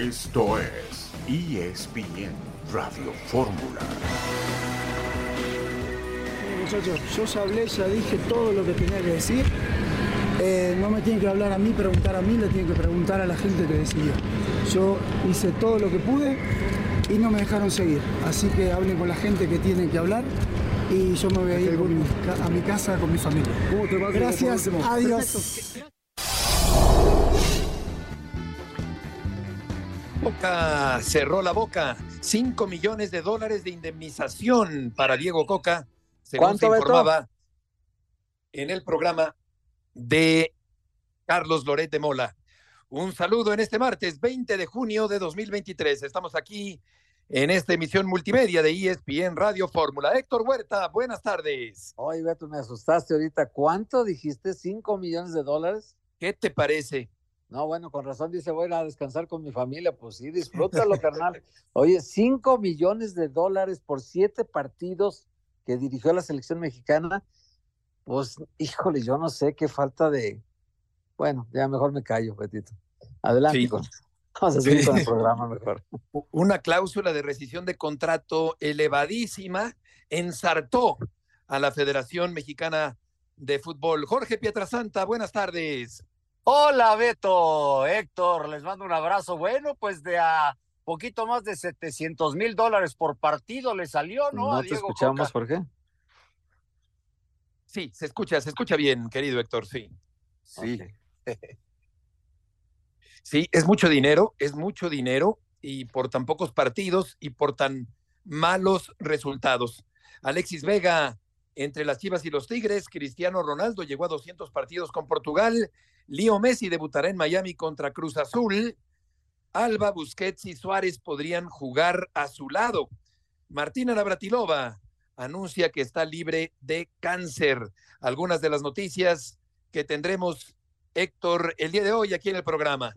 Esto es ESPN Radio Fórmula. Muchachos, yo ya hablé, ya dije todo lo que tenía que decir. Eh, no me tienen que hablar a mí, preguntar a mí, le tienen que preguntar a la gente que decidió. Yo hice todo lo que pude y no me dejaron seguir. Así que hablen con la gente que tienen que hablar y yo me voy a ir con mi ca- a mi casa con mi familia. Gracias, adiós. Coca cerró la boca. 5 millones de dólares de indemnización para Diego Coca, según se informaba en el programa de Carlos Loret de Mola. Un saludo en este martes 20 de junio de 2023. Estamos aquí en esta emisión multimedia de ESPN Radio Fórmula. Héctor Huerta, buenas tardes. Oye, Beto, me asustaste ahorita. ¿Cuánto dijiste? ¿Cinco millones de dólares? ¿Qué te parece? No, bueno, con razón dice, voy a ir a descansar con mi familia. Pues sí, disfrútalo, carnal. Oye, cinco millones de dólares por siete partidos que dirigió la selección mexicana. Pues, híjole, yo no sé qué falta de... Bueno, ya mejor me callo, Betito. Adelante. Sí. con- Vamos a seguir Sí. con el programa mejor. una cláusula de rescisión de contrato elevadísima ensartó a la Federación Mexicana de Fútbol. Jorge Pietrasanta, buenas tardes. Hola Beto, Héctor, les mando un abrazo. Bueno, pues de a poquito más de 700 mil dólares por partido le salió, ¿no? ¿No, a te Diego escuchamos, Coca. Jorge? Sí, se escucha, se escucha bien, querido Héctor, sí. Sí, sí, es mucho dinero, es mucho dinero y por tan pocos partidos y por tan malos resultados. Alexis Vega entre las Chivas y los Tigres, Cristiano Ronaldo llegó a 200 partidos con Portugal, Leo Messi debutará en Miami contra Cruz Azul, Alba, Busquets y Suárez podrían jugar a su lado. Martina Navratilova anuncia que está libre de cáncer. Algunas de las noticias que tendremos, Héctor, el día de hoy aquí en el programa.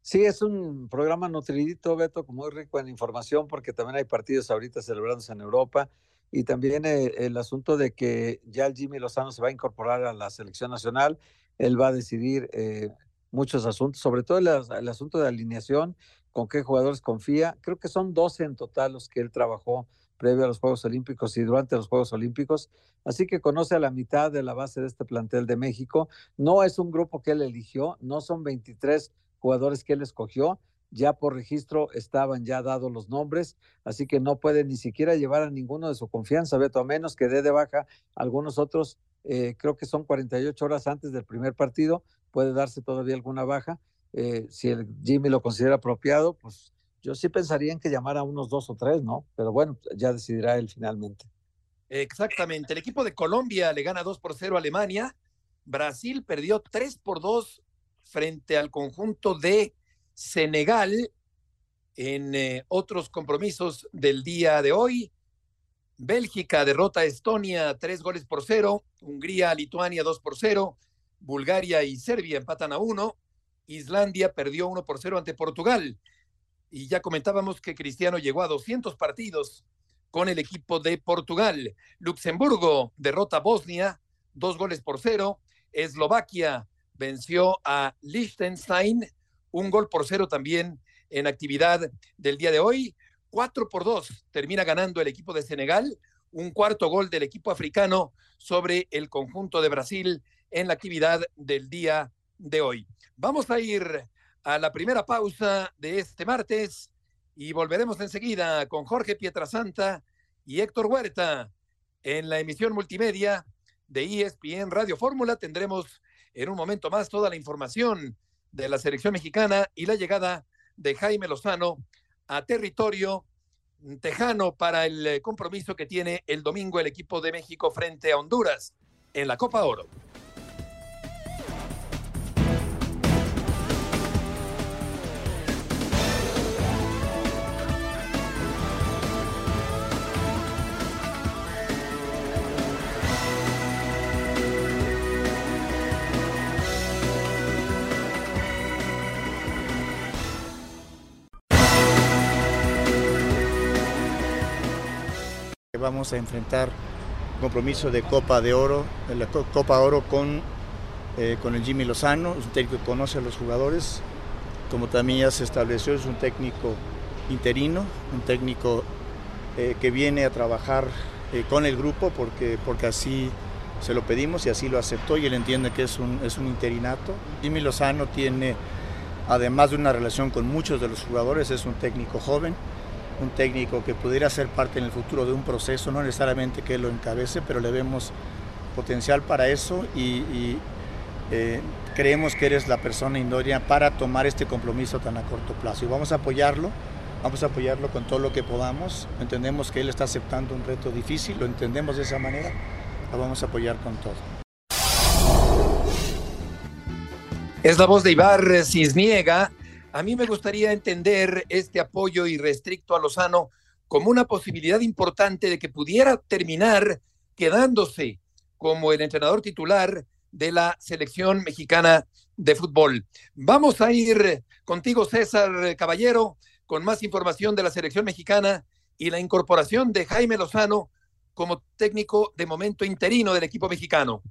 Sí, es un programa nutridito, Beto, muy rico en información, porque también hay partidos ahorita celebrándose en Europa. Y también eh, el asunto de que ya el Jimmy Lozano se va a incorporar a la selección nacional. Él va a decidir eh, muchos asuntos, sobre todo el, el asunto de alineación, con qué jugadores confía. Creo que son 12 en total los que él trabajó previo a los Juegos Olímpicos y durante los Juegos Olímpicos. Así que conoce a la mitad de la base de este plantel de México. No es un grupo que él eligió, no son 23 jugadores que él escogió. Ya por registro estaban ya dados los nombres, así que no puede ni siquiera llevar a ninguno de su confianza, Beto, a menos que dé de baja algunos otros. eh, creo que son 48 horas antes del primer partido, puede darse todavía alguna baja. Eh, si el Jimmy lo considera apropiado, pues yo sí pensaría en que llamara a unos dos o tres, ¿no? Pero bueno, ya decidirá él finalmente. Exactamente. El equipo de Colombia le gana 2 por 0 a Alemania. Brasil perdió 3 por 2 frente al conjunto de Senegal en eh, otros compromisos del día de hoy. Bélgica derrota a Estonia 3 goles por 0. Hungría Lituania 2 por 0. Bulgaria y Serbia empatan a 1. Islandia perdió 1 por 0 ante Portugal. Y ya comentábamos que Cristiano llegó a 200 partidos con el equipo de Portugal. Luxemburgo derrota a Bosnia, dos goles por cero. Eslovaquia venció a Liechtenstein, un gol por cero también en actividad del día de hoy. Cuatro por dos termina ganando el equipo de Senegal, un cuarto gol del equipo africano sobre el conjunto de Brasil en la actividad del día de hoy. Vamos a ir a la primera pausa de este martes y volveremos enseguida con Jorge Pietrasanta y Héctor Huerta en la emisión multimedia de ESPN Radio Fórmula. Tendremos en un momento más toda la información de la selección mexicana y la llegada de Jaime Lozano a territorio tejano para el eh, compromiso que tiene el domingo el equipo de México frente a Honduras en la Copa Oro. Vamos a enfrentar compromiso de Copa de Oro, de la Co- Copa Oro con, eh, con el Jimmy Lozano, es un técnico que conoce a los jugadores como también ya se estableció, es un técnico interino, un técnico eh, que viene a trabajar eh, con el grupo porque, porque así se lo pedimos y así lo aceptó y él entiende que es un, es un interinato. Jimmy Lozano tiene, además de una relación con muchos de los jugadores, es un técnico joven, un técnico que pudiera ser parte en el futuro de un proceso, no necesariamente que él lo encabece, pero le vemos potencial para eso y, eh, creemos que eres la persona idónea para tomar este compromiso tan a corto plazo y vamos a apoyarlo. Vamos a apoyarlo con todo lo que podamos. Entendemos que él está aceptando un reto difícil, lo entendemos de esa manera. Lo vamos a apoyar con todo. Es la voz de Ibar Cisniega. A mí me gustaría entender este apoyo irrestricto a Lozano como una posibilidad importante de que pudiera terminar quedándose como el entrenador titular de la selección mexicana de fútbol. Vamos a ir contigo, César Caballero, con más información de la selección mexicana y la incorporación de Jaime Lozano como técnico de momento interino del equipo mexicano.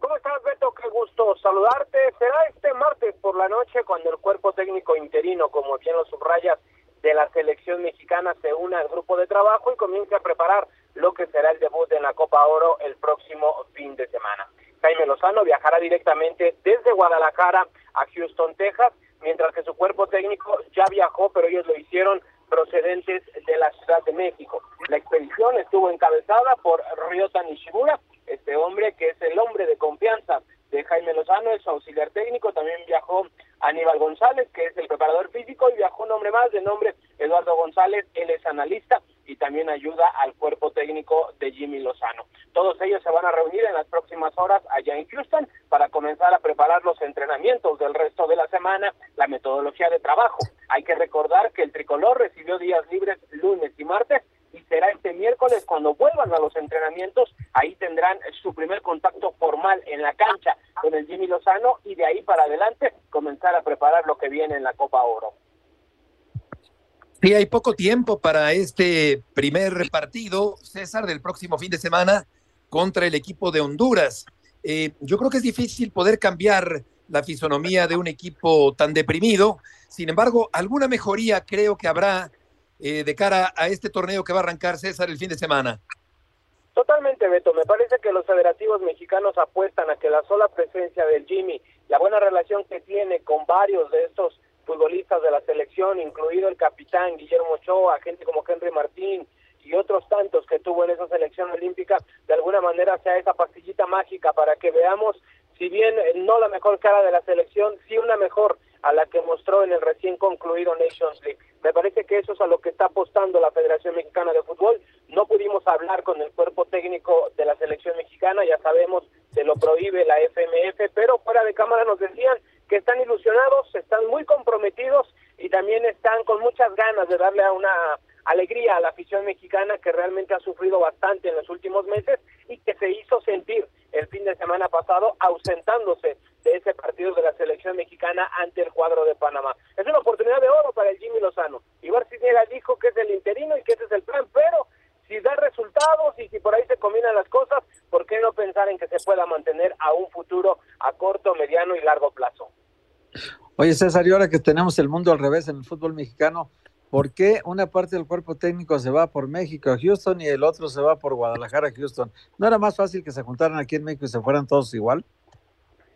¿Cómo estás, Beto? Qué gusto saludarte. Será este martes por la noche cuando el cuerpo técnico interino, como bien lo subrayas, de la selección mexicana se una al grupo de trabajo y comience a preparar lo que será el debut en la Copa Oro el próximo fin de semana. Jaime Lozano viajará directamente desde Guadalajara a Houston, Texas, mientras que su cuerpo técnico ya viajó, pero ellos lo hicieron procedentes de la Ciudad de México. La expedición estuvo encabezada por Ryota Nishimura, este hombre que es el hombre de confianza de Jaime Lozano, es auxiliar técnico, también viajó Aníbal González, que es el preparador físico, y viajó un hombre más de nombre Eduardo González, él es analista y también ayuda al cuerpo técnico de Jimmy Lozano. Todos ellos se van a reunir en las próximas horas allá en Houston para comenzar a preparar los entrenamientos del resto de la semana, la metodología de trabajo. Hay que recordar que el tricolor recibió días libres lunes y martes y será este miércoles cuando vuelvan a los entrenamientos, ahí tendrán su primer contacto formal en la cancha con el Jimmy Lozano y de ahí para adelante comenzar a preparar lo que viene en la Copa Oro. Sí, hay poco tiempo para este primer partido, César, del próximo fin de semana contra el equipo de Honduras. Eh, yo creo que es difícil poder cambiar la fisonomía de un equipo tan deprimido. Sin embargo, alguna mejoría creo que habrá eh, de cara a este torneo que va a arrancar César el fin de semana. Totalmente, Beto. Me parece que los federativos mexicanos apuestan a que la sola presencia del Jimmy, la buena relación que tiene con varios de estos futbolistas de la selección, incluido el capitán Guillermo Ochoa, gente como Henry Martín y otros tantos que tuvo en esa selección olímpica, de alguna manera sea esa pastillita mágica para que veamos, si bien no la mejor cara de la selección, sí una mejor a la que mostró en el recién concluido Nations League. Me parece que eso es a lo que está apostando la Federación Mexicana de Fútbol. No pudimos hablar con el cuerpo técnico de la selección mexicana, ya sabemos, se lo prohíbe la FMF, pero fuera de cámara nos decían que están ilusionados, están muy comprometidos y también están con muchas ganas de darle a una alegría a la afición mexicana que realmente ha sufrido bastante en los últimos meses y que se hizo sentir el fin de semana pasado ausentándose de ese partido de la selección mexicana ante el cuadro de Panamá. Es una oportunidad de oro para el Jimmy Lozano. Ibar Cisniega dijo que es el interino y que ese es el plan, pero si da resultados y si por ahí se combinan las cosas, ¿por qué no pensar en que se pueda mantener a un futuro a corto, mediano y largo plazo? Oye, César, y ahora que tenemos el mundo al revés en el fútbol mexicano, ¿por qué una parte del cuerpo técnico se va por México a Houston y el otro se va por Guadalajara a Houston? ¿No era más fácil que se juntaran aquí en México y se fueran todos igual?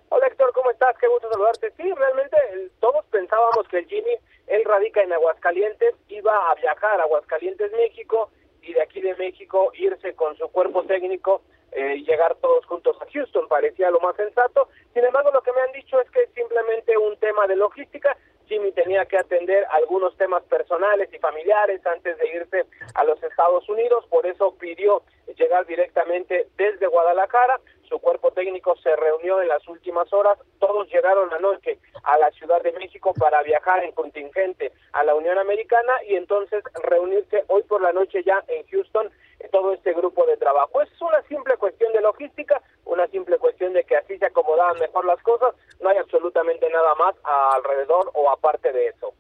Hola Héctor, ¿cómo estás? Qué gusto saludarte. Sí, realmente todos pensábamos que el Jimmy, él radica en Aguascalientes, iba a viajar a Aguascalientes, México, y de aquí de México irse con su cuerpo técnico eh, llegar todos juntos a Houston, parecía lo más sensato. Sin embargo, lo que me han dicho es que es simplemente un tema de logística. Jimmy tenía que atender algunos temas personales y familiares antes de irse a los Estados Unidos, por eso pidió llegar directamente desde Guadalajara. Su cuerpo técnico se reunió en las últimas horas, todos llegaron anoche a la Ciudad de México para viajar en contingente a la Unión Americana y entonces reunirse hoy por la noche ya en Houston todo este grupo de trabajo. Es una simple cuestión de logística, una simple cuestión de que así se acomodaban mejor las cosas, no hay absolutamente nada más alrededor o aparte de eso.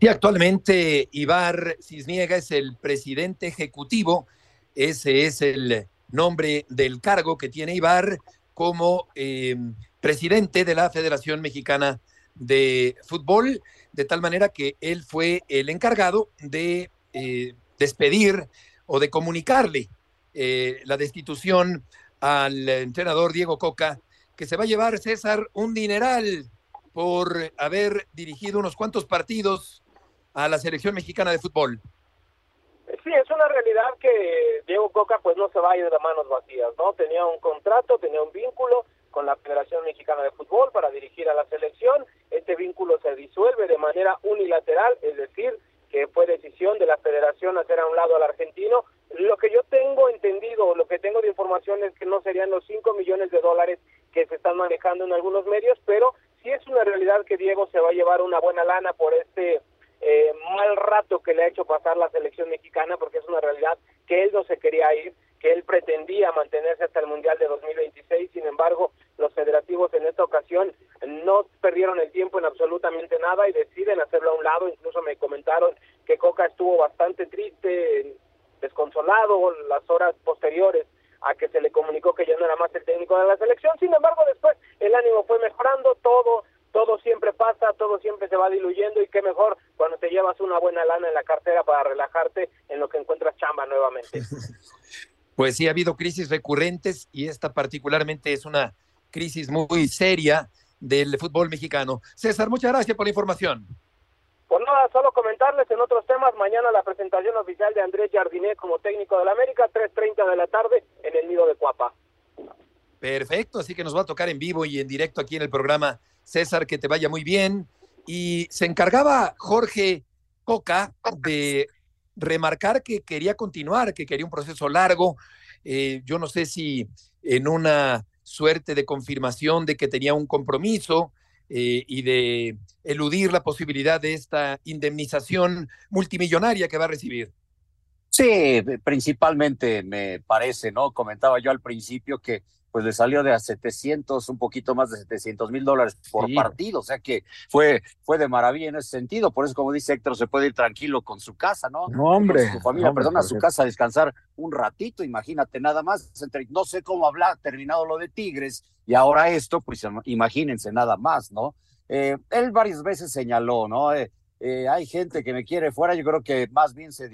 Y actualmente Ibar Cisniega es el presidente ejecutivo, ese es el nombre del cargo que tiene Ibar como eh, presidente de la Federación Mexicana de Fútbol, de tal manera que él fue el encargado de eh, despedir o de comunicarle eh, la destitución al entrenador Diego Coca, que se va a llevar César un dineral por haber dirigido unos cuantos partidos a la selección mexicana de fútbol. Sí, es una realidad que Diego Coca pues no se va a ir de manos vacías, ¿no? Tenía un contrato, tenía un vínculo con la Federación Mexicana de Fútbol para dirigir a la selección. Este vínculo se disuelve de manera unilateral, es decir, que fue decisión de la federación hacer a un lado al argentino. Lo que yo tengo entendido, lo que tengo de información es que no serían los 5 millones de dólares que se están manejando en algunos medios, pero sí es una realidad que Diego se va a llevar una buena lana por este eh, mal rato que le ha hecho pasar la selección mexicana, porque es una realidad que él no se quería ir, que él pretendía mantenerse hasta el Mundial de 2026, sin embargo, los federativos en esta ocasión no perdieron el tiempo en absolutamente nada y deciden hacerlo a un lado, incluso me comentaron que Coca estuvo bastante triste, desconsolado las horas posteriores a que se le comunicó que ya no era más el técnico de la selección, sin embargo después el ánimo fue mejorando, todo todo siempre pasa, todo siempre se va diluyendo y qué mejor cuando te llevas una buena lana en la cartera para relajarte en lo que encuentras chamba nuevamente. Pues sí, ha habido crisis recurrentes y esta particularmente es una crisis muy seria del fútbol mexicano. César, muchas gracias por la información. Pues nada, solo comentarles en otros temas. Mañana la presentación oficial de Andrés Jardinet como técnico de la América, 3.30 de la tarde en el Nido de Cuapa. Perfecto, así que nos va a tocar en vivo y en directo aquí en el programa. César, que te vaya muy bien. Y se encargaba Jorge Coca de remarcar que quería continuar, que quería un proceso largo. Eh, yo no sé si en una suerte de confirmación de que tenía un compromiso eh, y de eludir la posibilidad de esta indemnización multimillonaria que va a recibir. Sí, principalmente me parece, ¿no? Comentaba yo al principio que pues le salió de a 700, un poquito más de 700 mil dólares por partido, o sea que fue, fue de maravilla en ese sentido, por eso como dice Héctor, se puede ir tranquilo con su casa, ¿no? No, hombre. su familia, perdona, a su casa a descansar un ratito, imagínate, nada más, no sé cómo hablar, terminado lo de Tigres, y ahora esto, pues imagínense nada más, ¿no? Eh, él varias veces señaló, ¿no? Eh, eh, hay gente que me quiere fuera, yo creo que más bien se,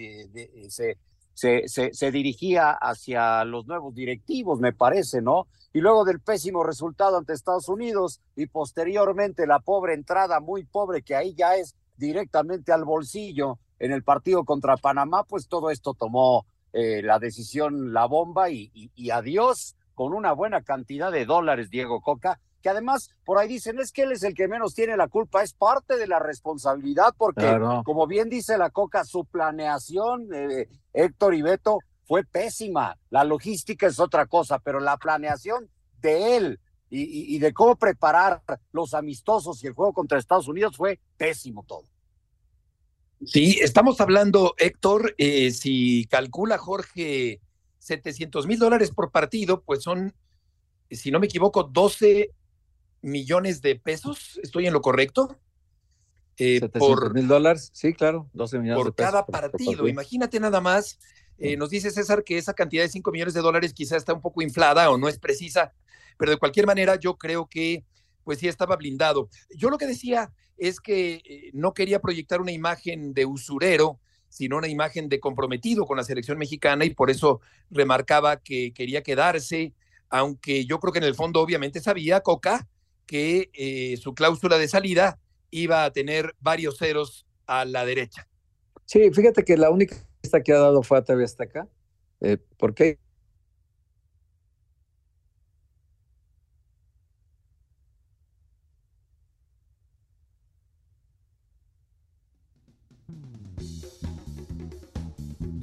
se se, se, dirigía hacia los nuevos directivos, me parece, ¿no? Y luego del pésimo resultado ante Estados Unidos y posteriormente la pobre entrada, muy pobre, que ahí ya es directamente al bolsillo en el partido contra Panamá, pues todo esto tomó eh, la decisión, la bomba y, y adiós con una buena cantidad de dólares, Diego Coca, que además por ahí dicen es que él es el que menos tiene la culpa, es parte de la responsabilidad, porque como bien dice la Coca, su planeación, eh, Héctor y Beto, fue pésima. La logística es otra cosa, pero la planeación de él y, de cómo preparar los amistosos y el juego contra Estados Unidos fue pésimo todo. Sí, estamos hablando, Héctor, eh, si calcula Jorge 700 mil dólares por partido, pues son, si no me equivoco, 12 millones de pesos, ¿estoy en lo correcto? Eh, por mil dólares, sí, claro, 12 millones por de pesos. Cada partido. Imagínate nada más, eh, nos dice César que esa cantidad de 5 millones de dólares quizá está un poco inflada o no es precisa, pero de cualquier manera yo creo que pues sí estaba blindado. Yo lo que decía es que eh, no quería proyectar una imagen de usurero, sino una imagen de comprometido con la selección mexicana y por eso remarcaba que quería quedarse, aunque yo creo que en el fondo obviamente sabía Coca que eh, su cláusula de salida iba a tener varios ceros a la derecha. Sí, fíjate que la única que ha dado fue a TV Azteca, eh, porque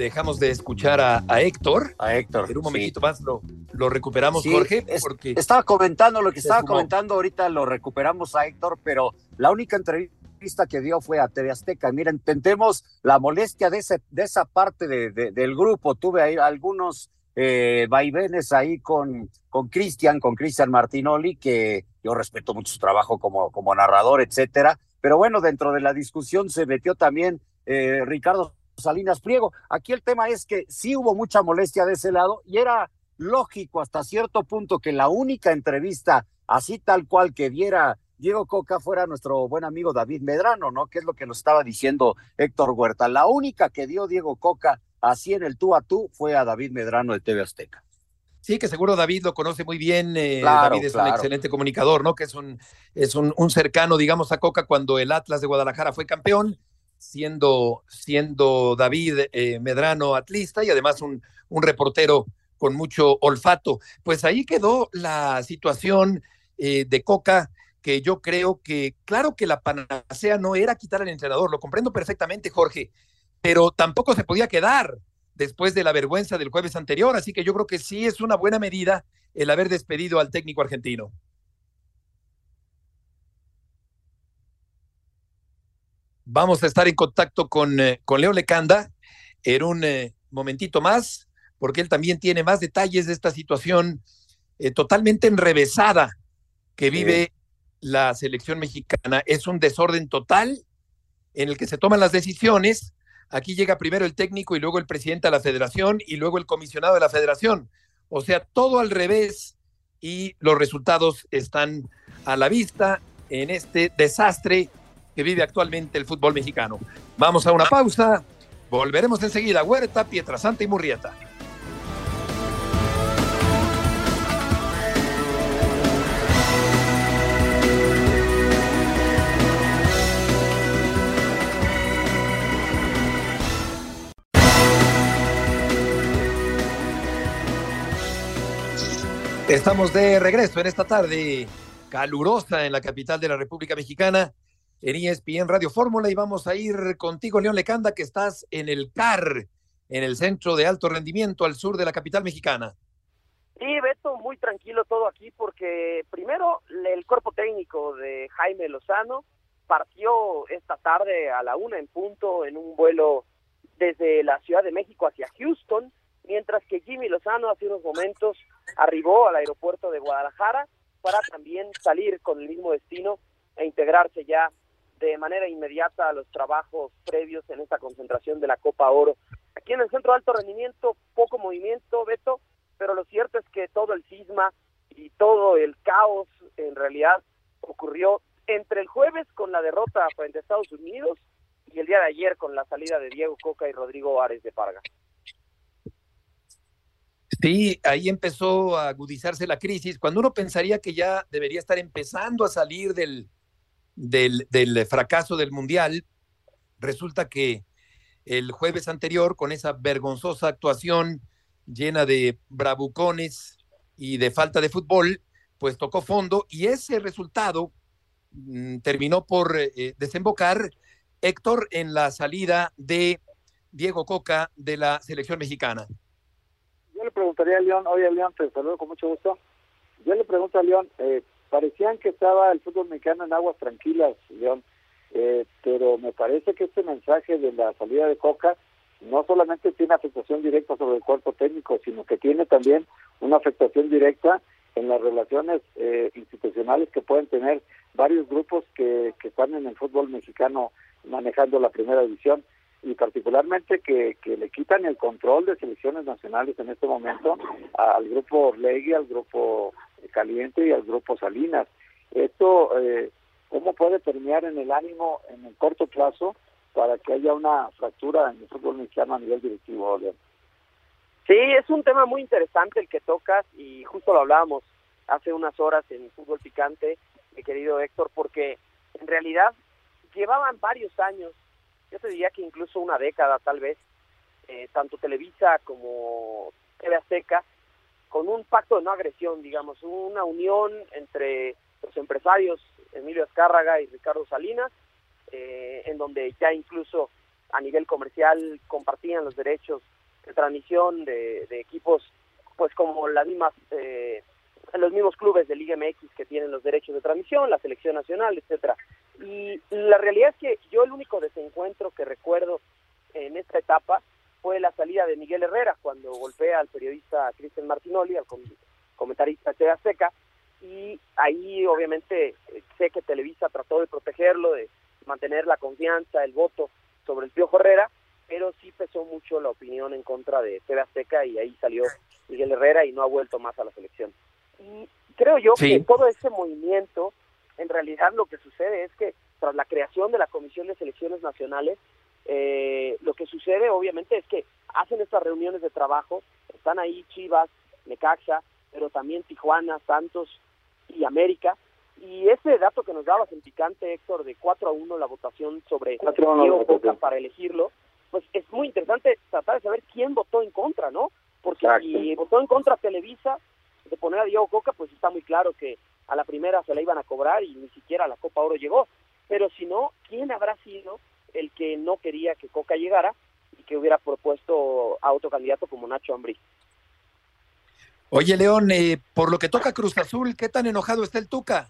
dejamos de escuchar a, Héctor. A Héctor. En un momentito más lo, lo recuperamos, Jorge. porque estaba comentando lo que estaba comentando ahorita, lo recuperamos a Héctor, pero la única entrevista que dio fue a TV Azteca. Mira, intentemos la molestia de, ese, de esa parte de, del grupo. Tuve ahí algunos eh, vaivenes ahí con con Cristian, con Cristian Martinoli, que yo respeto mucho su trabajo como, como narrador, etcétera. Pero bueno, dentro de la discusión se metió también eh, Ricardo Salinas Pliego. Aquí el tema es que sí hubo mucha molestia de ese lado y era lógico hasta cierto punto que la única entrevista así tal cual que viera Diego Coca fuera nuestro buen amigo David Medrano, ¿no? Que es lo que nos estaba diciendo Héctor Huerta. La única que dio Diego Coca así en el tú a tú fue a David Medrano de TV Azteca. Sí, que seguro David lo conoce muy bien. Eh, David es un excelente comunicador, ¿no? Que es un, es un, cercano, digamos, a Coca cuando el Atlas de Guadalajara fue campeón, siendo, siendo David eh, Medrano atlista y además un, un reportero con mucho olfato. Pues ahí quedó la situación eh, de Coca que yo creo que, claro que la panacea no era quitar al entrenador, lo comprendo perfectamente, Jorge, pero tampoco se podía quedar después de la vergüenza del jueves anterior, así que yo creo que sí es una buena medida el haber despedido al técnico argentino. Vamos a estar en contacto con, eh, con Leo Lecanda en un eh, momentito más, porque él también tiene más detalles de esta situación eh, totalmente enrevesada que vive la selección mexicana. Es un desorden total en el que se toman las decisiones. Aquí llega primero el técnico y luego el presidente de la federación y luego el comisionado de la federación. O sea, todo al revés y los resultados están a la vista en este desastre que vive actualmente el fútbol mexicano. Vamos a una pausa. Volveremos enseguida. Huerta, Pietrasanta y Murrieta. Estamos de regreso en esta tarde calurosa en la capital de la República Mexicana, en ESPN Radio Fórmula, y vamos a ir contigo, León Lecanda, que estás en el CAR, en el centro de alto rendimiento al sur de la capital mexicana. Sí, Beto, muy tranquilo todo aquí, porque primero el cuerpo técnico de Jaime Lozano partió esta tarde a la una en punto en un vuelo desde la Ciudad de México hacia Houston mientras que Jimmy Lozano hace unos momentos arribó al aeropuerto de Guadalajara para también salir con el mismo destino e integrarse ya de manera inmediata a los trabajos previos en esta concentración de la Copa Oro. Aquí en el Centro de Alto Rendimiento, poco movimiento, Beto, pero lo cierto es que todo el cisma y todo el caos en realidad ocurrió entre el jueves con la derrota frente a Estados Unidos y el día de ayer con la salida de Diego Coca y Rodrigo Ares de Parga. Sí, ahí empezó a agudizarse la crisis, cuando uno pensaría que ya debería estar empezando a salir del, del, fracaso del Mundial, resulta que el jueves anterior, con esa vergonzosa actuación llena de bravucones y de falta de fútbol, pues tocó fondo y ese resultado mm, terminó por eh, desembocar, Héctor, en la salida de Diego Coca de la selección mexicana yo le preguntaría a León, oye León, te saludo con mucho gusto. Yo le pregunto a León, eh, parecían que estaba el fútbol mexicano en aguas tranquilas, León, eh, pero me parece que este mensaje de la salida de Coca no solamente tiene afectación directa sobre el cuerpo técnico, sino que tiene también una afectación directa en las relaciones eh, institucionales que pueden tener varios grupos que, que están en el fútbol mexicano manejando la primera división y particularmente que, que le quitan el control de selecciones nacionales en este momento al grupo Orlegui, al grupo Caliente y al grupo Salinas. Esto, eh, ¿cómo puede terminar en el ánimo en el corto plazo para que haya una fractura en el fútbol mexicano a nivel directivo, Sí, es un tema muy interesante el que tocas y justo lo hablábamos hace unas horas en Fútbol Picante, mi querido Héctor, porque en realidad llevaban varios años yo te diría que incluso una década tal vez, eh, tanto Televisa como TV Azteca, con un pacto de no agresión, digamos, una unión entre los empresarios Emilio Azcárraga y Ricardo Salinas, eh, en donde ya incluso a nivel comercial compartían los derechos de transmisión de, equipos, pues como las mismas, eh, los mismos clubes de Liga MX que tienen los derechos de transmisión, la selección nacional, etcétera. Y la realidad es que yo el único desencuentro que recuerdo en esta etapa fue la salida de Miguel Herrera cuando golpea al periodista Cristian Martinoli, al comentarista Chea Seca, y ahí obviamente sé que Televisa trató de protegerlo, de mantener la confianza, el voto sobre el Piojo Herrera, pero sí pesó mucho la opinión en contra de TV Azteca y ahí salió Miguel Herrera y no ha vuelto más a la selección. Y creo yo que todo ese movimiento, en realidad lo que sucede es que tras la creación de la Comisión de Selecciones Nacionales, eh, lo que sucede obviamente es que hacen estas reuniones de trabajo, están ahí Chivas, Necaxa, pero también Tijuana, Santos y América, y ese dato que nos dabas en picante, Héctor, de 4 a 1 la votación sobre Diego Coca para elegirlo, pues es muy interesante tratar de saber quién votó en contra, ¿no? Porque si votó en contra Televisa de poner a Diego Coca, pues está muy claro que a la primera se la iban a cobrar y ni siquiera la Copa Oro llegó. Pero si no, ¿quién habrá sido el que no quería que Coca llegara y que hubiera propuesto a otro candidato como Nacho Ambrí? Oye, León, eh, por lo que toca Cruz Azul, ¿qué tan enojado está el Tuca?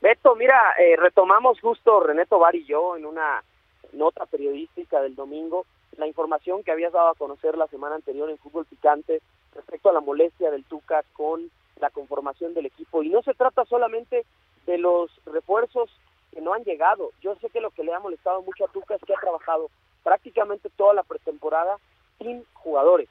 Beto, mira, eh, retomamos justo René Tobar y yo en una nota periodística del domingo la información que habías dado a conocer la semana anterior en Fútbol Picante respecto a la molestia del Tuca con la conformación del equipo. Y no se trata solamente de los refuerzos que no han llegado. Yo sé que lo que le ha molestado mucho a Tuca es que ha trabajado prácticamente toda la pretemporada sin jugadores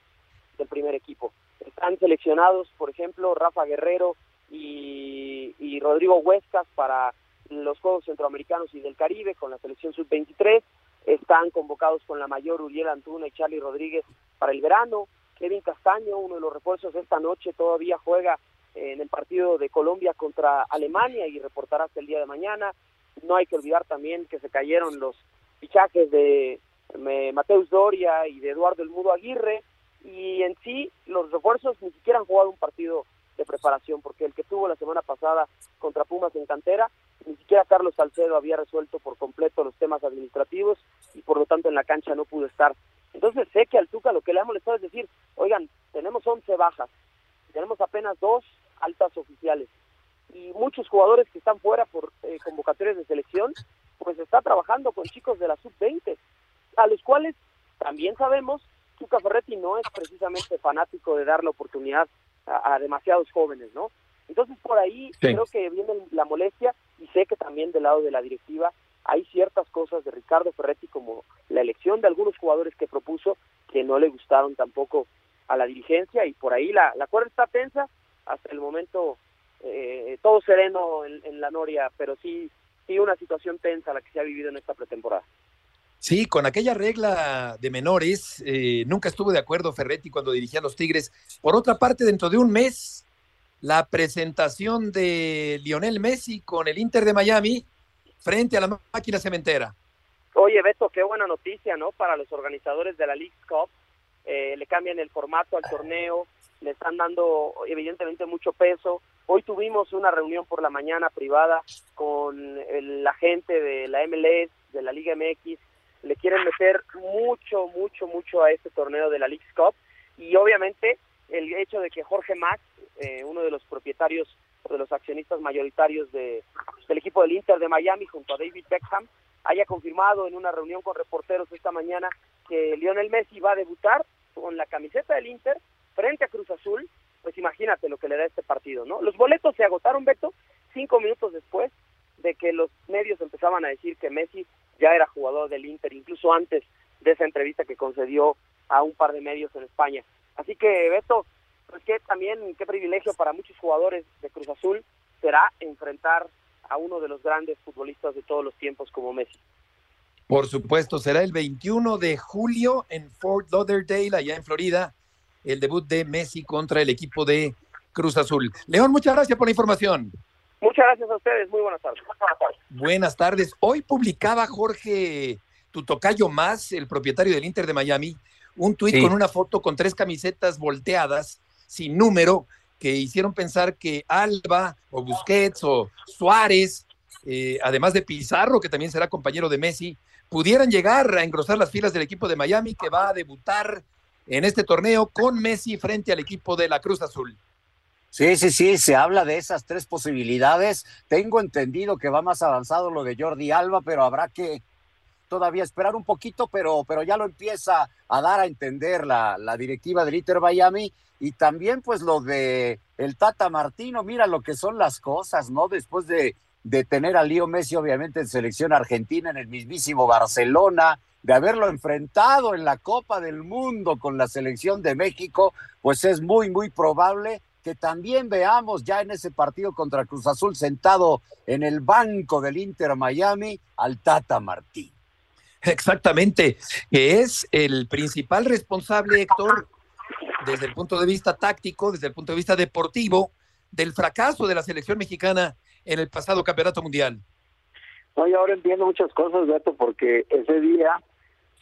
del primer equipo. Están seleccionados, por ejemplo, Rafa Guerrero, y, Rodrigo Huescas para los Juegos Centroamericanos y del Caribe con la selección sub-23. Están convocados con la mayor Uriel Antuna y Charlie Rodríguez para el verano. Kevin Castaño, uno de los refuerzos esta noche, todavía juega en el partido de Colombia contra Alemania y reportará hasta el día de mañana. No hay que olvidar también que se cayeron los fichajes de Mateus Doria y de Eduardo El Mudo Aguirre y en sí los refuerzos ni siquiera han jugado un partido de preparación, porque el que tuvo la semana pasada contra Pumas en cantera, ni siquiera Carlos Salcedo había resuelto por completo los temas administrativos y por lo tanto en la cancha no pudo estar. Entonces sé que al Tuca lo que le ha molestado es decir, oigan, tenemos 11 bajas, tenemos apenas dos altas oficiales y muchos jugadores que están fuera por eh, convocatorias de selección, pues está trabajando con chicos de la sub-20, a los cuales también sabemos Tuca Ferretti no es precisamente fanático de dar la oportunidad a, demasiados jóvenes, ¿no? Entonces por ahí creo que viene la molestia y sé que también del lado de la directiva hay ciertas cosas de Ricardo Ferretti como la elección de algunos jugadores que propuso que no le gustaron tampoco a la dirigencia y por ahí la, la cuerda está tensa hasta el momento eh, todo sereno en, en, la Noria, pero sí, sí una situación tensa la que se ha vivido en esta pretemporada. Sí, con aquella regla de menores, eh, nunca estuvo de acuerdo Ferretti cuando dirigía a los Tigres. Por otra parte, dentro de un mes, la presentación de Lionel Messi con el Inter de Miami frente a la máquina cementera. Oye, Beto, qué buena noticia, ¿no? Para los organizadores de la League Cup. Eh, le cambian el formato al torneo, le están dando evidentemente mucho peso. Hoy tuvimos una reunión por la mañana privada con la gente de la MLS, de la Liga MX, le quieren meter mucho, mucho, mucho a este torneo de la League Cup y obviamente el hecho de que Jorge Max, eh, uno de los propietarios o de los accionistas mayoritarios de, del equipo del Inter de Miami junto a David Beckham, haya confirmado en una reunión con reporteros esta mañana que Lionel Messi va a debutar con la camiseta del Inter frente a Cruz Azul, pues imagínate lo que le da este partido, ¿no? Los boletos se agotaron, Beto, cinco minutos después de que los medios empezaban a decir que Messi ya era jugador del Inter, incluso antes de esa entrevista que concedió a un par de medios en España. Así que, Beto, pues que también qué privilegio para muchos jugadores de Cruz Azul será enfrentar a uno de los grandes futbolistas de todos los tiempos como Messi. Por supuesto, será el 21 de julio en Fort Lauderdale, allá en Florida, el debut de Messi contra el equipo de Cruz Azul. León, muchas gracias por la información. Muchas gracias a ustedes. Muy buenas tardes. Buenas tardes. Hoy publicaba Jorge Tutocayo Más, el propietario del Inter de Miami, un tuit con una foto con tres camisetas volteadas sin número que hicieron pensar que Alba o Busquets o Suárez, eh, además de Pizarro, que también será compañero de Messi, pudieran llegar a engrosar las filas del equipo de Miami que va a debutar en este torneo con Messi frente al equipo de la Cruz Azul. Sí, sí, sí, se habla de esas tres posibilidades. Tengo entendido que va más avanzado lo de Jordi Alba, pero habrá que todavía esperar un poquito, pero, pero ya lo empieza a dar a entender la, la directiva del Inter Miami y también pues lo de el Tata Martino, mira lo que son las cosas, ¿no? Después de, de tener a Leo Messi obviamente en selección argentina, en el mismísimo Barcelona, de haberlo enfrentado en la Copa del Mundo con la selección de México, pues es muy, muy probable que también veamos ya en ese partido contra Cruz Azul sentado en el banco del Inter Miami al Tata Martín. Exactamente, que es el principal responsable, Héctor, desde el punto de vista táctico, desde el punto de vista deportivo, del fracaso de la selección mexicana en el pasado campeonato mundial. No, y ahora entiendo muchas cosas, Beto, porque ese día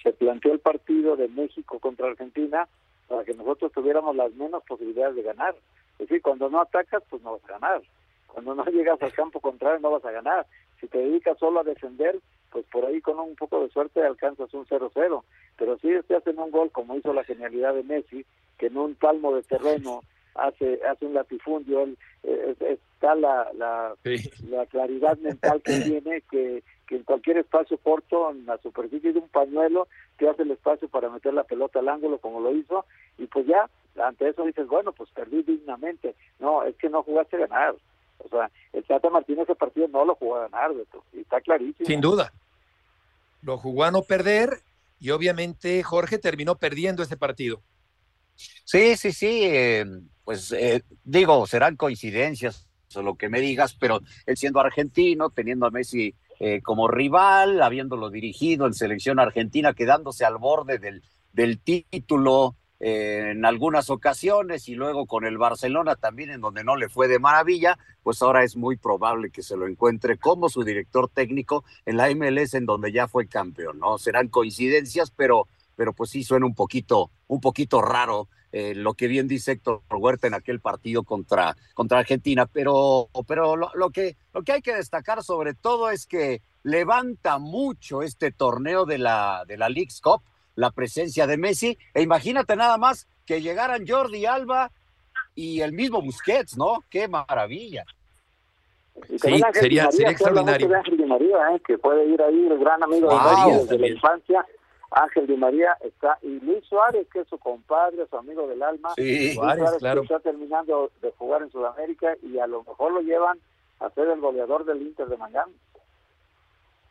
se planteó el partido de México contra Argentina para que nosotros tuviéramos las menos posibilidades de ganar. Es decir, cuando no atacas, pues no vas a ganar. Cuando no llegas al campo contrario, no vas a ganar. Si te dedicas solo a defender, pues por ahí con un poco de suerte alcanzas un 0-0. Pero si te hacen un gol, como hizo la genialidad de Messi, que en un palmo de terreno hace hace un latifundio, él, eh, está la, la, la claridad mental que tiene, que, que en cualquier espacio corto, en la superficie de un pañuelo, te hace el espacio para meter la pelota al ángulo como lo hizo, y pues ya, ante eso dices, bueno, pues perdí dignamente. No, es que no jugaste a ganar. O sea, el Tata Martínez ese partido no lo jugó a ganar, Beto, y está clarísimo. Sin duda. Lo jugó a no perder y obviamente Jorge terminó perdiendo ese partido. Sí, sí, sí. Eh, pues eh, digo, serán coincidencias o lo que me digas, pero él siendo argentino, teniendo a Messi eh, como rival, habiéndolo dirigido en selección argentina, quedándose al borde del, título eh, en algunas ocasiones y luego con el Barcelona también en donde no le fue de maravilla, pues ahora es muy probable que se lo encuentre como su director técnico en la MLS en donde ya fue campeón, ¿no? Serán coincidencias, pero, pero pues sí suena un poquito, un poquito raro eh, lo que bien dice Héctor Huerta en aquel partido contra, contra Argentina, pero, pero lo, lo, que, lo que hay que destacar sobre todo es que levanta mucho este torneo de la, de la League's Cup, la presencia de Messi, e imagínate nada más que llegaran Jordi Alba y el mismo Busquets, ¿no? ¡Qué maravilla! Sí, sería, sería extraordinario. María, ¿eh? que puede ir ahí, el gran amigo wow, de María desde la infancia. Ángel Di María está, y Luis Suárez, que es su compadre, su amigo del alma. Sí, Suárez, Suárez claro. está terminando de jugar en Sudamérica y a lo mejor lo llevan a ser el goleador del Inter de Miami.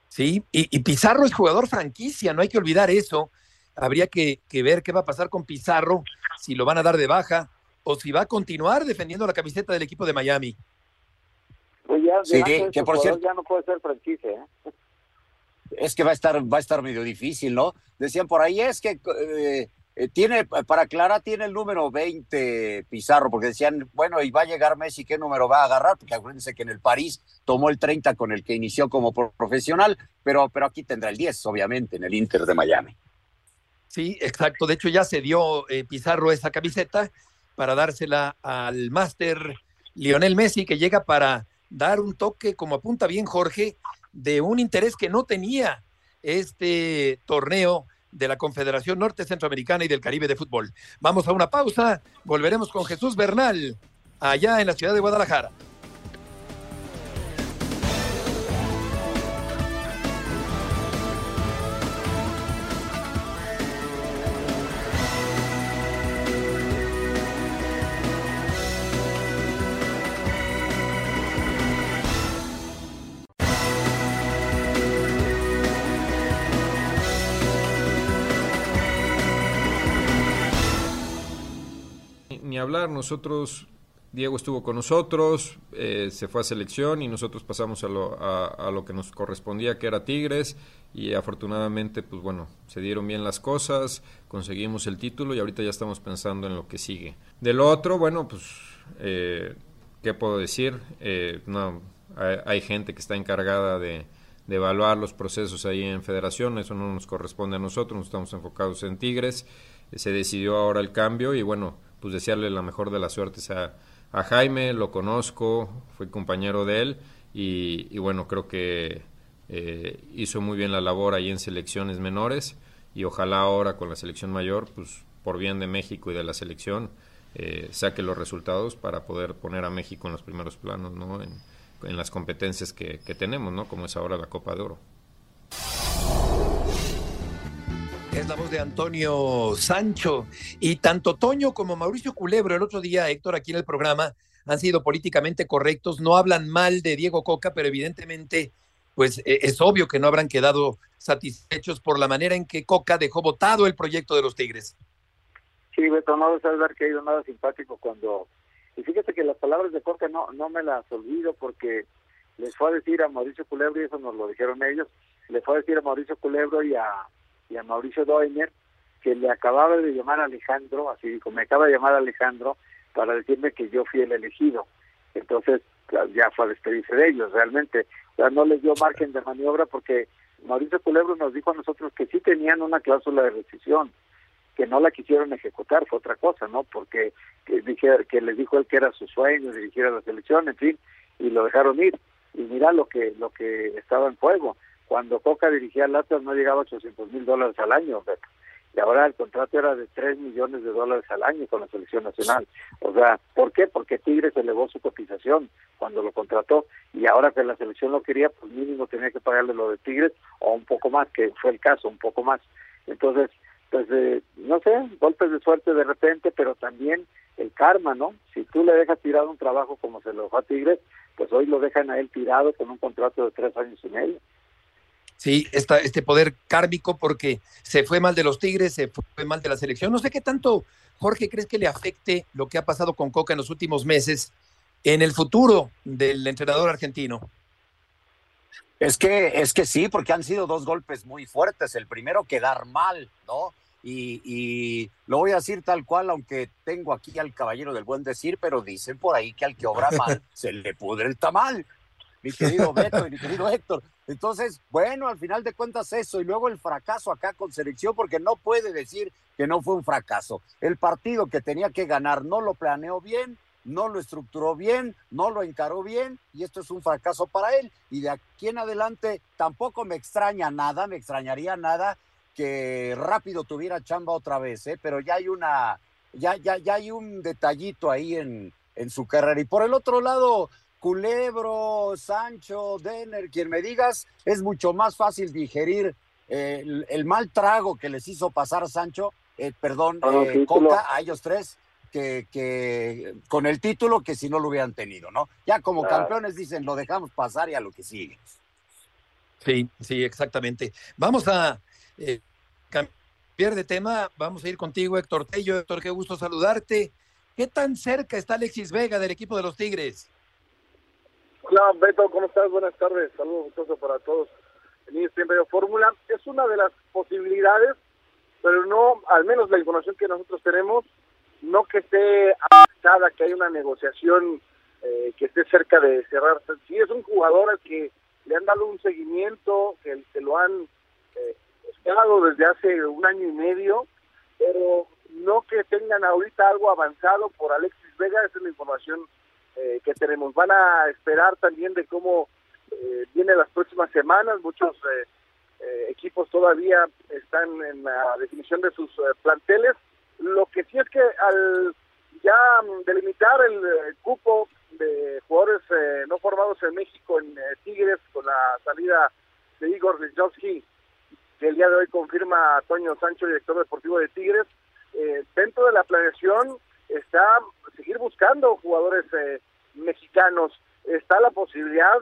Sí, y, y Pizarro es jugador franquicia, no hay que olvidar eso habría que, que, ver qué va a pasar con Pizarro, si lo van a dar de baja o si va a continuar defendiendo la camiseta del equipo de Miami. Pues ya, sí, que por cierto ya no puede ser franquicia. ¿eh? Es que va a estar va a estar medio difícil, ¿no? Decían por ahí es que eh, tiene para Clara tiene el número 20 Pizarro porque decían, bueno, y va a llegar Messi, ¿qué número va a agarrar? Porque acuérdense que en el París tomó el 30 con el que inició como profesional, pero pero aquí tendrá el 10, obviamente, en el Inter de Miami. Sí, exacto. De hecho, ya se dio eh, Pizarro esa camiseta para dársela al máster Lionel Messi, que llega para dar un toque, como apunta bien Jorge, de un interés que no tenía este torneo de la Confederación Norte Centroamericana y del Caribe de Fútbol. Vamos a una pausa, volveremos con Jesús Bernal, allá en la ciudad de Guadalajara. Nosotros, Diego estuvo con nosotros, eh, se fue a selección y nosotros pasamos a lo, a, lo, que nos correspondía, que era Tigres. Y afortunadamente, pues bueno, se dieron bien las cosas, conseguimos el título y ahorita ya estamos pensando en lo que sigue. De lo otro, bueno, pues, eh, ¿qué puedo decir? Eh, no, hay, gente que está encargada de, evaluar los procesos ahí en federación, eso no nos corresponde a nosotros, nos estamos enfocados en Tigres, se decidió ahora el cambio y bueno, pues desearle la mejor de las suertes a, a Jaime, lo conozco, fui compañero de él y, bueno, creo que eh, hizo muy bien la labor ahí en selecciones menores y ojalá ahora con la selección mayor, pues por bien de México y de la selección, eh, saque los resultados para poder poner a México en los primeros planos, ¿no? En, en las competencias que, que tenemos, ¿no? Como es ahora la Copa de Oro. Es la voz de Antonio Sancho. Y tanto Toño como Mauricio Culebro, el otro día, Héctor, aquí en el programa, han sido políticamente correctos, no hablan mal de Diego Coca, pero evidentemente, pues es obvio que no habrán quedado satisfechos por la manera en que Coca dejó votado el proyecto de los Tigres. Sí, Beto, no debes haber caído nada simpático cuando Y fíjate que las palabras de Coca no, no me las olvido porque les fue a decir a Mauricio Culebro, y eso nos lo dijeron ellos, le fue a decir a Mauricio Culebro y a, y a Mauricio Doiner que le acababa de llamar a Alejandro, así dijo, me acaba de llamar Alejandro para decirme que yo fui el elegido. Entonces ya fue a despedirse de ellos realmente. O sea, no les dio margen de maniobra porque Mauricio Culebro nos dijo a nosotros que sí tenían una cláusula de rescisión, que no la quisieron ejecutar, fue otra cosa, ¿no? Porque que, dije, que les dijo él que era su sueño dirigir a la selección, en fin, y lo dejaron ir. Y mira lo que lo que estaba en juego. Cuando Coca dirigía al Atlas no llegaba a 800 mil dólares al año, y ahora el contrato era de 3 millones de dólares al año con la selección nacional. O sea, ¿por qué? Porque Tigres elevó su cotización cuando lo contrató y ahora que la selección lo quería, pues mínimo tenía que pagarle lo de Tigres o un poco más, que fue el caso, un poco más. Entonces, pues eh, no sé, golpes de suerte de repente, pero también el karma, ¿no? Si tú le dejas tirado un trabajo como se lo dejó a Tigres, pues hoy lo dejan a él tirado con un contrato de tres años y medio. Sí, esta, este poder kármico porque se fue mal de los Tigres, se fue mal de la selección. No sé qué tanto, Jorge, crees que le afecte lo que ha pasado con Coca en los últimos meses en el futuro del entrenador argentino. Es que, es que sí, porque han sido dos golpes muy fuertes. El primero, quedar mal, ¿no? Y, y, lo voy a decir tal cual, aunque tengo aquí al caballero del buen decir, pero dicen por ahí que al que obra mal se le pudre el tamal mi querido Beto y mi querido Héctor. Entonces, bueno, al final de cuentas eso, y luego el fracaso acá con selección, porque no puede decir que no fue un fracaso. El partido que tenía que ganar no lo planeó bien, no lo estructuró bien, no lo encaró bien, y esto es un fracaso para él. Y de aquí en adelante tampoco me extraña nada, me extrañaría nada que rápido tuviera chamba otra vez, ¿eh? pero ya hay una, ya, ya, ya hay un detallito ahí en, en su carrera. Y por el otro lado, Culebro, Sancho, Denner, quien me digas, es mucho más fácil digerir eh, el, mal trago que les hizo pasar Sancho, eh, perdón, eh, Coca, a ellos tres, que, que, con el título que si no lo hubieran tenido, ¿no? Ya como campeones dicen, lo dejamos pasar y a lo que sigue. Sí, sí, exactamente. Vamos a cambiar de tema, vamos a ir contigo, Héctor Tello. Héctor, qué gusto saludarte. ¿Qué tan cerca está Alexis Vega del equipo de los Tigres? Hola Beto, ¿cómo estás? Buenas tardes, saludos gustoso para todos en ESPN Radio Fórmula. Es una de las posibilidades, pero no, al menos la información que nosotros tenemos, no que esté avanzada, que hay una negociación eh, que esté cerca de cerrar. Sí, es un jugador al que le han dado un seguimiento, que, que lo han eh, buscado desde hace un año y medio, pero no que tengan ahorita algo avanzado por Alexis Vega, esa es la información eh, que tenemos. Van a esperar también de cómo eh, viene las próximas semanas. Muchos eh, equipos todavía están en la definición de sus planteles. Lo que sí es que al ya delimitar el cupo de jugadores no formados en México en Tigres con la salida de Igor Rizowski, que el día de hoy confirma Toño Sancho, director deportivo de Tigres, dentro de la planeación está buscando jugadores eh, mexicanos. Está la posibilidad,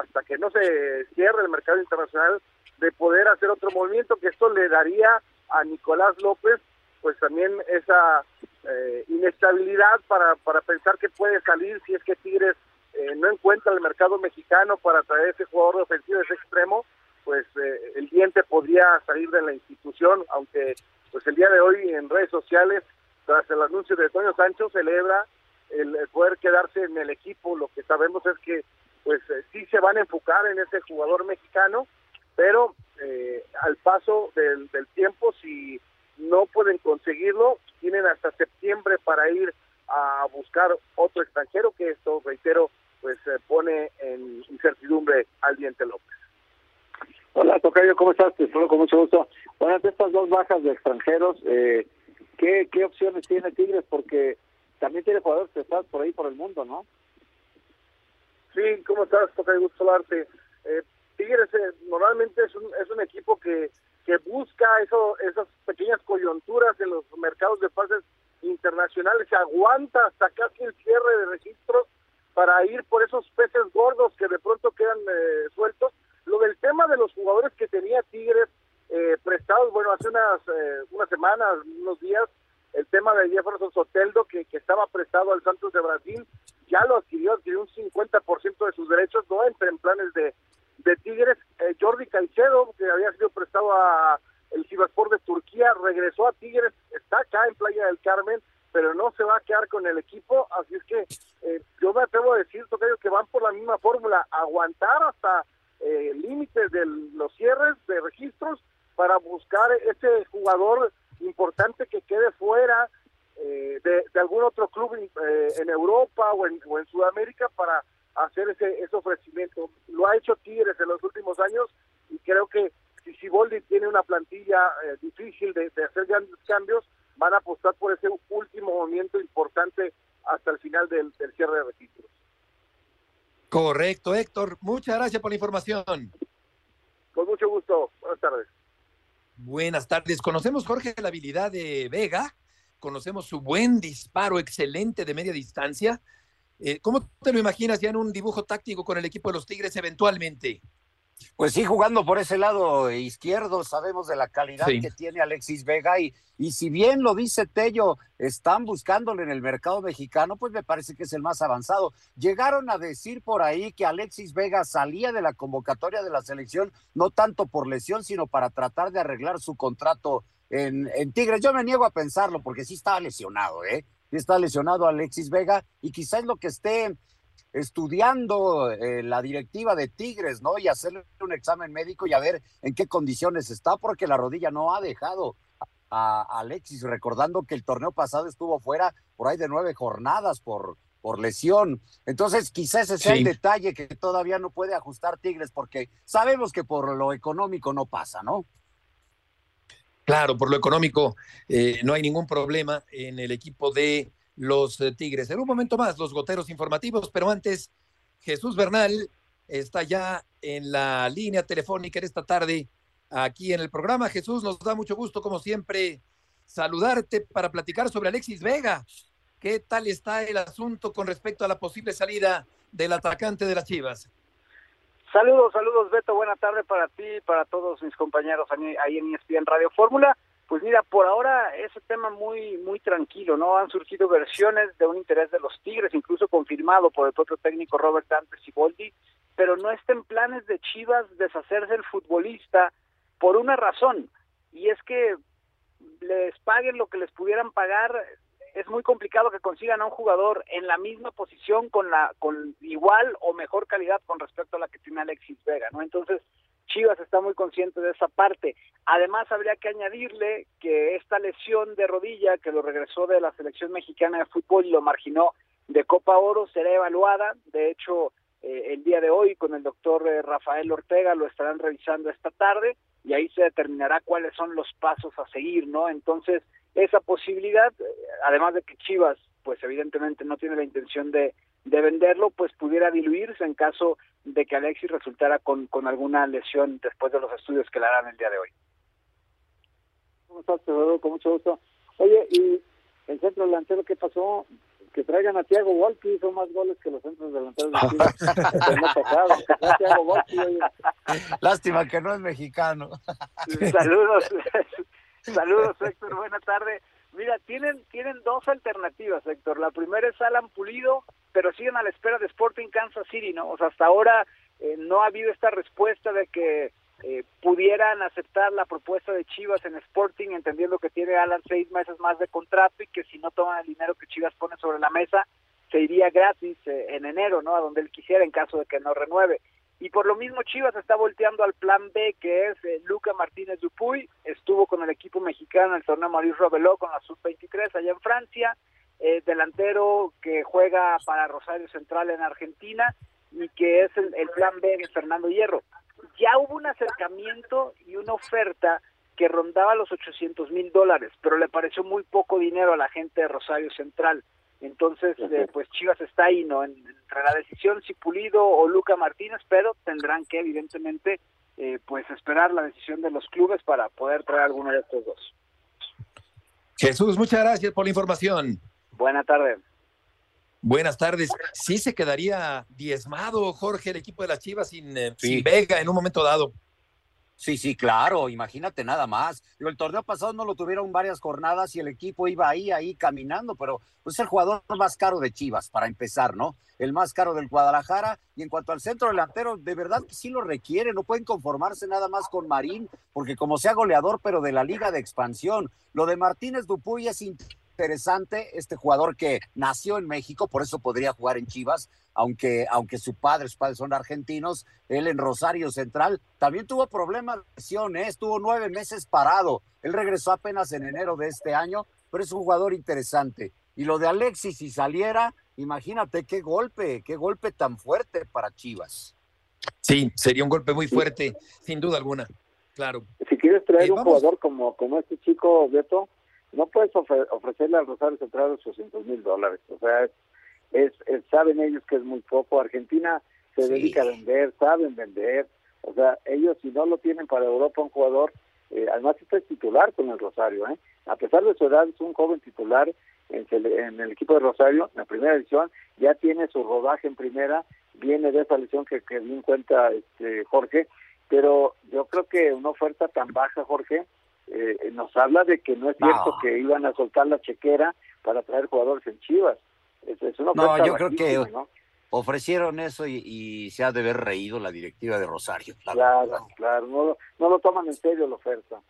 hasta que no se cierre el mercado internacional, de poder hacer otro movimiento, que esto le daría a Nicolás López, pues también esa eh, inestabilidad para, para pensar que puede salir si es que Tigres eh, no encuentra el mercado mexicano para traer ese jugador ofensivo, ese extremo, pues el diente podría salir de la institución, aunque pues el día de hoy en redes sociales tras el anuncio de Toño Sancho, celebra el, poder quedarse en el equipo. Lo que sabemos es que pues eh, sí se van a enfocar en ese jugador mexicano, pero eh, al paso del, tiempo, si no pueden conseguirlo, tienen hasta septiembre para ir a buscar otro extranjero, que esto, reitero, pues pone en incertidumbre al Diente López. Hola, Tocayo, ¿cómo estás? Te saludo con mucho gusto. Bueno, ante estas dos bajas de extranjeros, eh, ¿Qué, qué opciones tiene Tigres? Porque también tiene jugadores que están por ahí por el mundo, ¿no? Sí, ¿cómo estás? Toca gusto hablarte. Eh, Tigres eh, normalmente es un, es un equipo que, que busca eso, esas pequeñas coyunturas en los mercados de pases internacionales, se aguanta hasta casi el cierre de registros para ir por esos peces gordos que de pronto quedan eh, sueltos. Lo del tema de los jugadores que tenía Tigres eh, prestados, bueno, hace unas, eh, unas semanas, unos días, el tema de Jefferson Soteldo, que, que estaba prestado al Santos de Brasil, ya lo adquirió, adquirió un 50% de sus derechos, no entra en planes de, de Tigres. Eh, Jordi Caicedo, que había sido prestado a el Sivaspor de Turquía, regresó a Tigres, está acá en Playa del Carmen, pero no se va a quedar con el equipo, así es que eh, yo me atrevo a decir, Tocayo, que van por la misma fórmula, aguantar hasta eh, límites de los cierres de registros para buscar ese jugador importante que quede fuera eh, de, de, algún otro club eh, en Europa o en, o en, Sudamérica para hacer ese, ese ofrecimiento. Lo ha hecho Tigres en los últimos años y creo que si Siboldi tiene una plantilla eh, difícil de, de, hacer grandes cambios, van a apostar por ese último movimiento importante hasta el final del, del cierre de registros. Correcto, Héctor. Muchas gracias por la información. Con mucho gusto. Buenas tardes. Buenas tardes. Conocemos, Jorge, la habilidad de Vega, conocemos su buen disparo excelente de media distancia. Eh, ¿Cómo te lo imaginas ya en un dibujo táctico con el equipo de los Tigres eventualmente? Pues sí, jugando por ese lado izquierdo, sabemos de la calidad sí. que tiene Alexis Vega y, y si bien lo dice Tello, están buscándole en el mercado mexicano, pues me parece que es el más avanzado. Llegaron a decir por ahí que Alexis Vega salía de la convocatoria de la selección, no tanto por lesión, sino para tratar de arreglar su contrato en, en Tigres. Yo me niego a pensarlo porque sí estaba lesionado, ¿eh? Sí está lesionado Alexis Vega y quizás lo que esté estudiando eh, la directiva de Tigres, ¿no? Y hacerle un examen médico y a ver en qué condiciones está, porque la rodilla no ha dejado a, Alexis, recordando que el torneo pasado estuvo fuera por ahí de nueve jornadas por, por lesión. Entonces, quizás ese sea sí. el detalle que todavía no puede ajustar Tigres, porque sabemos que por lo económico no pasa, ¿no? Claro, por lo económico eh, no hay ningún problema en el equipo de los eh, Tigres. En un momento más, los goteros informativos, pero antes, Jesús Bernal está ya en la línea telefónica en esta tarde aquí en el programa. Jesús, nos da mucho gusto, como siempre, saludarte para platicar sobre Alexis Vega. ¿Qué tal está el asunto con respecto a la posible salida del atacante de las Chivas? Saludos, saludos Beto, buena tarde para ti y para todos mis compañeros ahí en ESPN Radio Fórmula. Pues mira, por ahora ese tema muy muy tranquilo, ¿no? Han surgido versiones de un interés de los Tigres, incluso confirmado por el propio técnico Robert Dante Siboldi, pero no está en planes de Chivas deshacerse el futbolista por una razón, y es que les paguen lo que les pudieran pagar, es muy complicado que consigan a un jugador en la misma posición con la con igual o mejor calidad con respecto a la que tiene Alexis Vega, ¿no? Entonces, Chivas está muy consciente de esa parte. Además, habría que añadirle que esta lesión de rodilla que lo regresó de la selección mexicana de fútbol y lo marginó de Copa Oro será evaluada. De hecho, eh, el día de hoy con el doctor eh, Rafael Ortega lo estarán revisando esta tarde y ahí se determinará cuáles son los pasos a seguir, ¿no? Entonces, esa posibilidad, eh, además de que Chivas, pues evidentemente no tiene la intención de, de venderlo, pues pudiera diluirse en caso de que Alexis resultara con, con alguna lesión después de los estudios que le harán el día de hoy. ¿Cómo estás, Teodoro? Con mucho gusto. Oye, ¿y el centro delantero qué pasó? Que traigan a Thiago Volpi, hizo más goles que los centros delanteros de Chile. Thiago Volpi, Lástima que no es mexicano. Saludos. Saludos, Héctor. Buena tarde. Mira, tienen, tienen dos alternativas, Héctor. La primera es Alan Pulido, pero siguen a la espera de Sporting Kansas City, ¿no? O sea, hasta ahora eh, no ha habido esta respuesta de que eh, pudieran aceptar la propuesta de Chivas en Sporting, entendiendo que tiene Alan seis meses más de contrato y que si no toman el dinero que Chivas pone sobre la mesa, se iría gratis eh, en enero, ¿no? A donde él quisiera en caso de que no renueve. Y por lo mismo Chivas está volteando al plan B, que es eh, Luca Martínez Dupuy, estuvo con el equipo mexicano en el torneo Maurice Robeló con la Sub-23 allá en Francia, eh, delantero que juega para Rosario Central en Argentina y que es el, el plan B de Fernando Hierro. Ya hubo un acercamiento y una oferta que rondaba los 800 mil dólares, pero le pareció muy poco dinero a la gente de Rosario Central. Entonces, eh, pues Chivas está ahí, ¿no? Entre la decisión si Pulido o Luca Martínez, pero tendrán que, evidentemente, eh, pues esperar la decisión de los clubes para poder traer alguno de estos dos. Jesús, muchas gracias por la información. Buena tarde. Buenas tardes. Sí se quedaría diezmado, Jorge, el equipo de las Chivas sin, eh, sí. sin Vega en un momento dado. Sí, sí, claro, imagínate nada más. El torneo pasado no lo tuvieron varias jornadas y el equipo iba ahí, ahí caminando, pero pues el jugador más caro de Chivas, para empezar, ¿no? El más caro del Guadalajara. Y en cuanto al centro delantero, de verdad que sí lo requiere, no pueden conformarse nada más con Marín, porque como sea goleador, pero de la liga de expansión. Lo de Martínez Dupuy es interesante, este jugador que nació en México, por eso podría jugar en Chivas, aunque, aunque su padre, sus padres son argentinos, él en Rosario Central también tuvo problemas de lesión, ¿eh? estuvo nueve meses parado. Él regresó apenas en enero de este año, pero es un jugador interesante. Y lo de Alexis, si saliera, imagínate qué golpe, qué golpe tan fuerte para Chivas. Sí, sería un golpe muy fuerte, sin duda alguna. Claro. Si quieres traer Eh, un vamos- jugador como, como este chico, Beto, no puedes ofre- ofrecerle al Rosario Central 800 mil dólares. O sea, es, es, es- saben ellos que es muy poco. Argentina se Sí. dedica a vender, saben vender. O sea, ellos si no lo tienen para Europa un jugador, eh, además este es titular con el Rosario, ¿eh? A pesar de su edad, es un joven titular en, en el equipo de Rosario, en la primera edición, ya tiene su rodaje en primera, viene de esa lesión que, que bien cuenta este Jorge, pero yo creo que una oferta tan baja, Jorge, eh, nos habla de que no es cierto No. que iban a soltar la chequera para traer jugadores en Chivas. Es, es una No, yo creo que ofrecieron eso y, y se ha de haber reído la directiva de Rosario. la Claro, claro, no, lo- no lo toman en serio la oferta.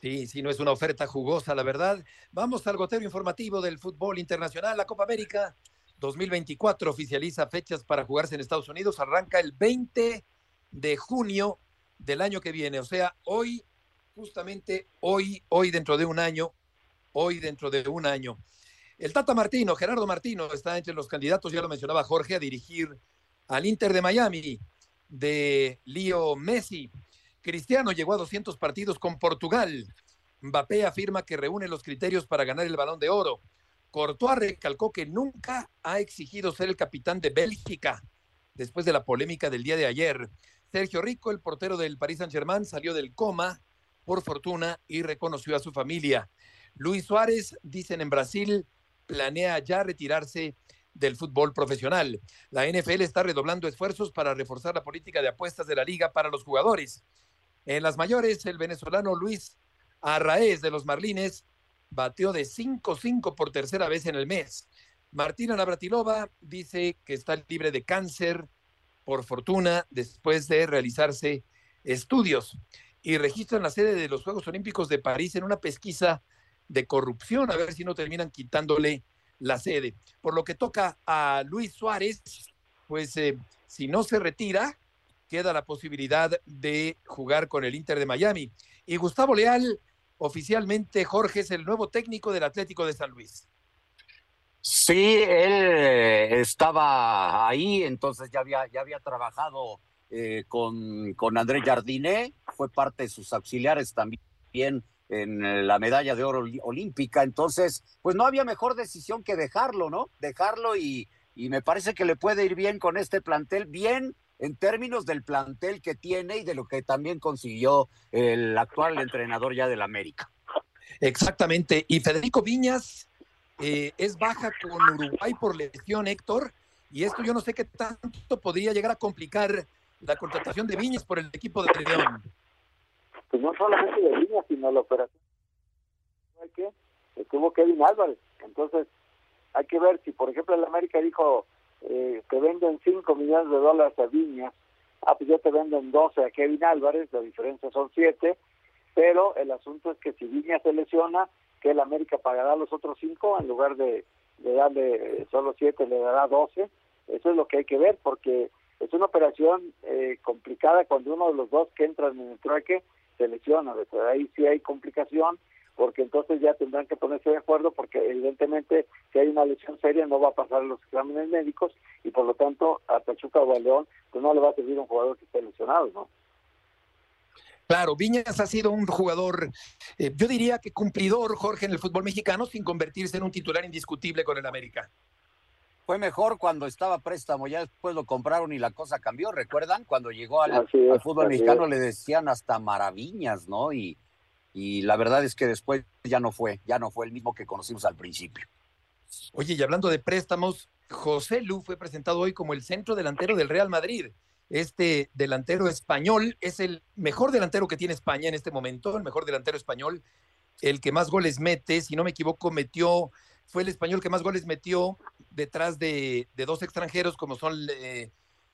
Sí, sí, no es una oferta jugosa, la verdad. Vamos al gotero informativo del fútbol internacional. La Copa América 2024 oficializa fechas para jugarse en Estados Unidos. Arranca el 20 de junio del año que viene. O sea, hoy, justamente hoy, hoy dentro de un año, hoy dentro de un año. El Tata Martino, Gerardo Martino, está entre los candidatos, ya lo mencionaba Jorge, a dirigir al Inter de Miami de Leo Messi. Cristiano llegó a 200 partidos con Portugal. Mbappé afirma que reúne los criterios para ganar el balón de oro. Courtois recalcó que nunca ha exigido ser el capitán de Bélgica después de la polémica del día de ayer. Sergio Rico, el portero del Paris Saint-Germain, salió del coma por fortuna y reconoció a su familia. Luis Suárez, dicen en Brasil, planea ya retirarse del fútbol profesional. La NFL está redoblando esfuerzos para reforzar la política de apuestas de la liga para los jugadores. En las mayores, el venezolano Luis Arraez de los Marlines bateó de 5-5 por tercera vez en el mes. Martina Navratilova dice que está libre de cáncer, por fortuna, después de realizarse estudios. Y registran la sede de los Juegos Olímpicos de París en una pesquisa de corrupción, a ver si no terminan quitándole la sede. Por lo que toca a Luis Suárez, pues eh, si no se retira, queda la posibilidad de jugar con el Inter de Miami. Y Gustavo Leal, oficialmente Jorge, es el nuevo técnico del Atlético de San Luis. Sí, él estaba ahí, entonces ya había, ya había trabajado eh, con, con André Jardiné, fue parte de sus auxiliares también en eh, la medalla de oro olímpica, entonces, pues no había mejor decisión que dejarlo, ¿no? Dejarlo y, y me parece que le puede ir bien con este plantel, bien en términos del plantel que tiene y de lo que también consiguió el actual entrenador ya del América. Exactamente. Y Federico Viñas eh, es baja con Uruguay por lesión, Héctor. Y esto yo no sé qué tanto podría llegar a complicar la contratación de Viñas por el equipo de León. Pues no solamente de línea, sino la operación. Que, estuvo Kevin Álvarez. Entonces, hay que ver si, por ejemplo, el América dijo eh, que venden 5 millones de dólares a Viñas. Ah, pues ya te venden 12 a Kevin Álvarez, la diferencia son 7. Pero el asunto es que si Viñas se lesiona, que el América pagará los otros 5 en lugar de, de darle solo 7, le dará 12. Eso es lo que hay que ver, porque es una operación eh, complicada cuando uno de los dos que entran en el trueque se lesiona. Beto. Ahí sí hay complicación, porque entonces ya tendrán que ponerse de acuerdo, porque evidentemente si hay una lesión seria no va a pasar los exámenes médicos y por lo tanto a Pachuca o a León pues no le va a servir un jugador que esté lesionado, ¿no? Claro, Viñas ha sido un jugador, eh, yo diría que cumplidor, Jorge, en el fútbol mexicano, sin convertirse en un titular indiscutible con el América. Fue mejor cuando estaba préstamo, ya después lo compraron y la cosa cambió. ¿Recuerdan? Cuando llegó al, Así es, al fútbol mexicano es. le decían hasta maravillas, ¿no? Y, y la verdad es que después ya no fue, ya no fue el mismo que conocimos al principio. Oye, y hablando de préstamos, José Lu fue presentado hoy como el centro delantero del Real Madrid. Este delantero español es el mejor delantero que tiene España en este momento, el mejor delantero español, el que más goles mete, si no me equivoco, metió, fue el español que más goles metió detrás de, dos extranjeros como son eh,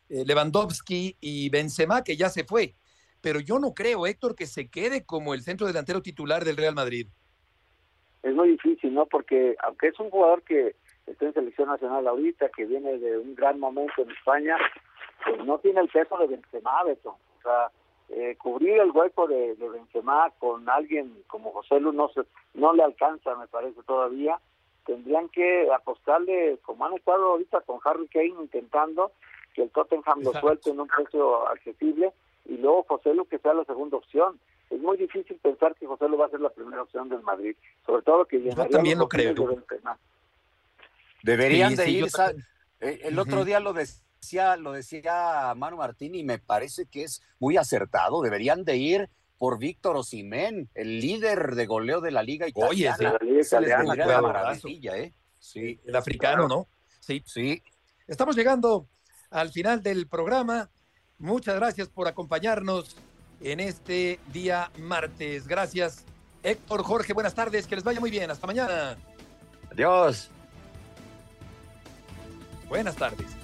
eh, Lewandowski y Benzema, que ya se fue. Pero yo no creo, Héctor, que se quede como el centro delantero titular del Real Madrid. Es muy difícil, ¿no? Porque aunque es un jugador que está en selección nacional ahorita, que viene de un gran momento en España, pues no tiene el peso de Benzema, Beto. O sea, eh, cubrir el hueco de, de, Benzema con alguien como José Lu no, se, no le alcanza, me parece todavía. Tendrían que apostarle, como han estado ahorita con Harry Kane intentando que el Tottenham lo suelte en un precio accesible y luego José Lu que sea la segunda opción. Es muy difícil pensar que José Lu va a ser la primera opción del Madrid, sobre todo que Yo también lo creo. De Deberían Sí, de sí, ir. eh, El otro día lo decía, lo decía Manu Martín y me parece que es muy acertado. Deberían de ir por Víctor Osimén, el líder de goleo de la liga Oye, italiana. sí. La liga Se les maravilla, ¿eh? Sí, El africano, ¿no? Sí. sí. Estamos llegando al final del programa. Muchas gracias por acompañarnos en este día martes. Gracias, Héctor, Jorge, buenas tardes, que les vaya muy bien. Hasta mañana. Adiós. Buenas tardes.